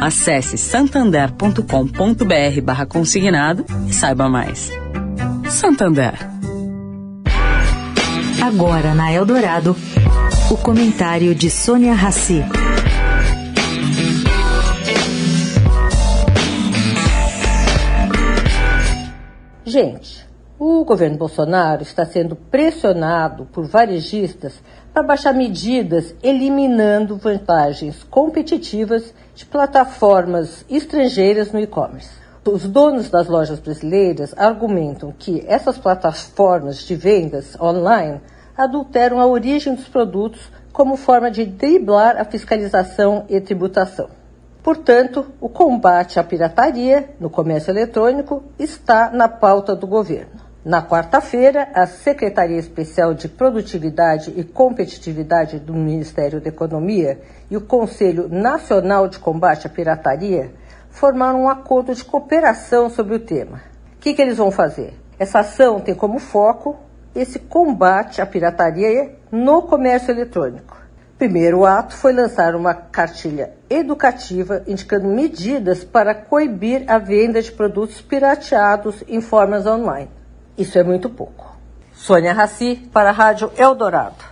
Acesse santander.com.br barra consignado e saiba mais. Santander. Agora na Eldorado, o comentário de Sônia Rassi. Gente, o governo Bolsonaro está sendo pressionado por varejistas para baixar medidas eliminando vantagens competitivas de plataformas estrangeiras no e-commerce. Os donos das lojas brasileiras argumentam que essas plataformas de vendas online adulteram a origem dos produtos como forma de driblar a fiscalização e tributação. Portanto, o combate à pirataria no comércio eletrônico está na pauta do governo. Na quarta-feira, a Secretaria Especial de Produtividade e Competitividade do Ministério da Economia e o Conselho Nacional de Combate à Pirataria formaram um acordo de cooperação sobre o tema. O que, que eles vão fazer? Essa ação tem como foco esse combate à pirataria no comércio eletrônico. Primeiro ato foi lançar uma cartilha educativa indicando medidas para coibir a venda de produtos pirateados em formas online. Isso é muito pouco. Sônia Raci, para a Rádio Eldorado.